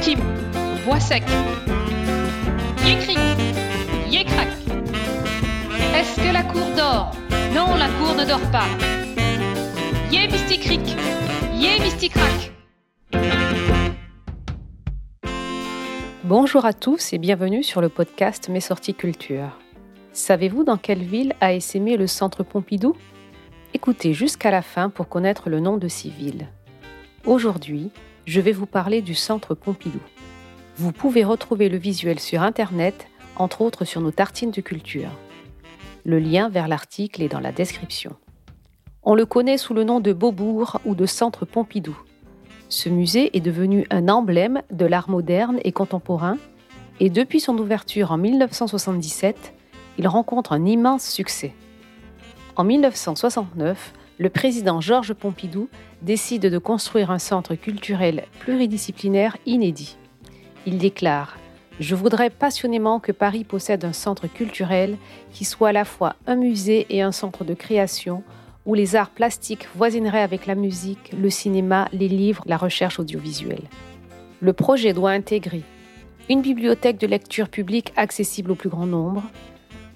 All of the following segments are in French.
Tim, voix sec. Yécric, yécrac. Est-ce que la cour dort? Non, la cour ne dort pas. Yé mysticric, yé mysticrac. Bonjour à tous et bienvenue sur le podcast Mes sorties culture. Savez-vous dans quelle ville a essaimé le centre Pompidou? Écoutez jusqu'à la fin pour connaître le nom de ces villes. Aujourd'hui, je vais vous parler du centre Pompidou. Vous pouvez retrouver le visuel sur Internet, entre autres sur nos tartines de culture. Le lien vers l'article est dans la description. On le connaît sous le nom de Beaubourg ou de Centre Pompidou. Ce musée est devenu un emblème de l'art moderne et contemporain et depuis son ouverture en 1977, il rencontre un immense succès. En 1969, le président Georges Pompidou décide de construire un centre culturel pluridisciplinaire inédit. Il déclare Je voudrais passionnément que Paris possède un centre culturel qui soit à la fois un musée et un centre de création où les arts plastiques voisineraient avec la musique, le cinéma, les livres, la recherche audiovisuelle. Le projet doit intégrer une bibliothèque de lecture publique accessible au plus grand nombre,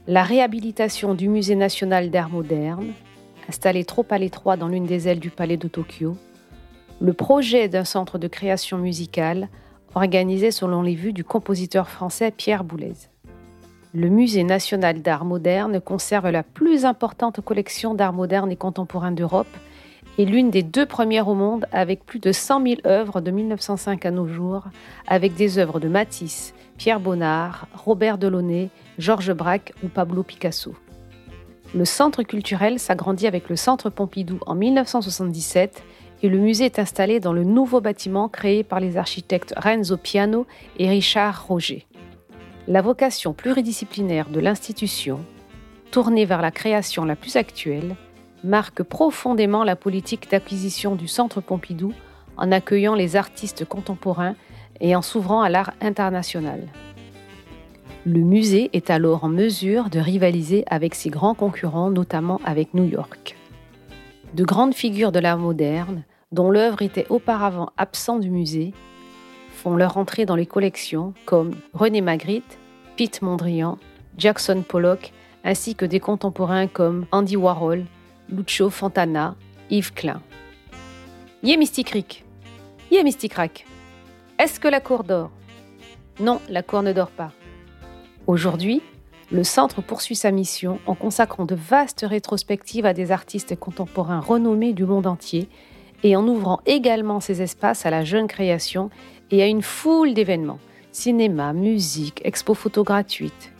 la réhabilitation du Musée national d'art moderne, installé trop à l'étroit dans l'une des ailes du palais de Tokyo, le projet d'un centre de création musicale organisé selon les vues du compositeur français Pierre Boulez. Le Musée national d'art moderne conserve la plus importante collection d'art moderne et contemporain d'Europe et l'une des deux premières au monde avec plus de 100 000 œuvres de 1905 à nos jours, avec des œuvres de Matisse, Pierre Bonnard, Robert Delaunay, Georges Braque ou Pablo Picasso. Le centre culturel s'agrandit avec le centre Pompidou en 1977 et le musée est installé dans le nouveau bâtiment créé par les architectes Renzo Piano et Richard Roger. La vocation pluridisciplinaire de l'institution, tournée vers la création la plus actuelle, marque profondément la politique d'acquisition du Centre Pompidou en accueillant les artistes contemporains et en s'ouvrant à l'art international. Le musée est alors en mesure de rivaliser avec ses grands concurrents, notamment avec New York. De grandes figures de l'art moderne, dont l'œuvre était auparavant absente du musée, font leur entrée dans les collections comme René Magritte, Pete Mondrian, Jackson Pollock, ainsi que des contemporains comme Andy Warhol, Lucio Fontana, Yves Klein. Yé Mystic Yé Mystic Est-ce que la cour dort? Non, la cour ne dort pas. Aujourd'hui, le centre poursuit sa mission en consacrant de vastes rétrospectives à des artistes contemporains renommés du monde entier et en ouvrant également ses espaces à la jeune création et à une foule d'événements cinéma, musique, expo photo gratuite,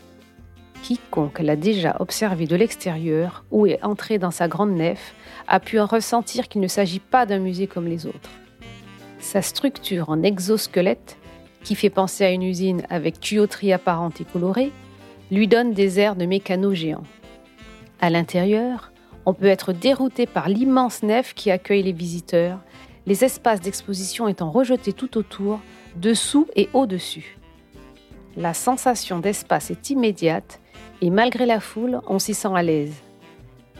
Quiconque l'a déjà observé de l'extérieur ou est entré dans sa grande nef a pu en ressentir qu'il ne s'agit pas d'un musée comme les autres. Sa structure en exosquelette, qui fait penser à une usine avec tuyauterie apparente et colorée, lui donne des airs de mécano géants. À l'intérieur, on peut être dérouté par l'immense nef qui accueille les visiteurs, les espaces d'exposition étant rejetés tout autour, dessous et au-dessus. La sensation d'espace est immédiate et malgré la foule, on s'y sent à l'aise.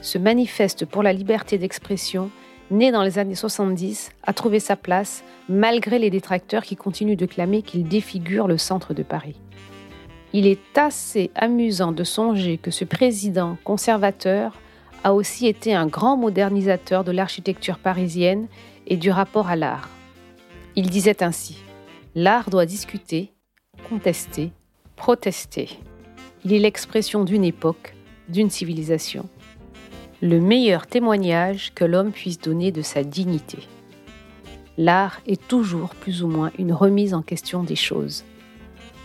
Ce manifeste pour la liberté d'expression, né dans les années 70, a trouvé sa place malgré les détracteurs qui continuent de clamer qu'il défigure le centre de Paris. Il est assez amusant de songer que ce président conservateur a aussi été un grand modernisateur de l'architecture parisienne et du rapport à l'art. Il disait ainsi L'art doit discuter, contester, protester. Il est l'expression d'une époque, d'une civilisation. Le meilleur témoignage que l'homme puisse donner de sa dignité. L'art est toujours plus ou moins une remise en question des choses.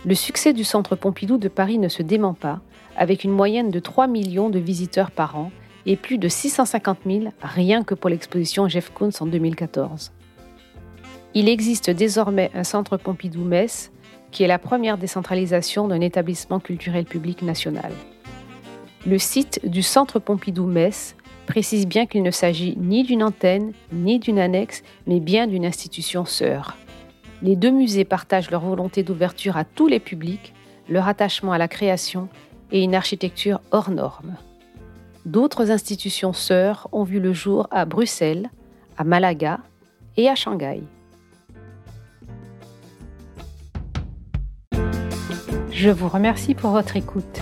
Le succès du Centre Pompidou de Paris ne se dément pas, avec une moyenne de 3 millions de visiteurs par an et plus de 650 000 rien que pour l'exposition Jeff Koons en 2014. Il existe désormais un Centre Pompidou-Metz qui est la première décentralisation d'un établissement culturel public national. Le site du Centre Pompidou-Metz précise bien qu'il ne s'agit ni d'une antenne, ni d'une annexe, mais bien d'une institution sœur. Les deux musées partagent leur volonté d'ouverture à tous les publics, leur attachement à la création et une architecture hors norme. D'autres institutions sœurs ont vu le jour à Bruxelles, à Malaga et à Shanghai. Je vous remercie pour votre écoute.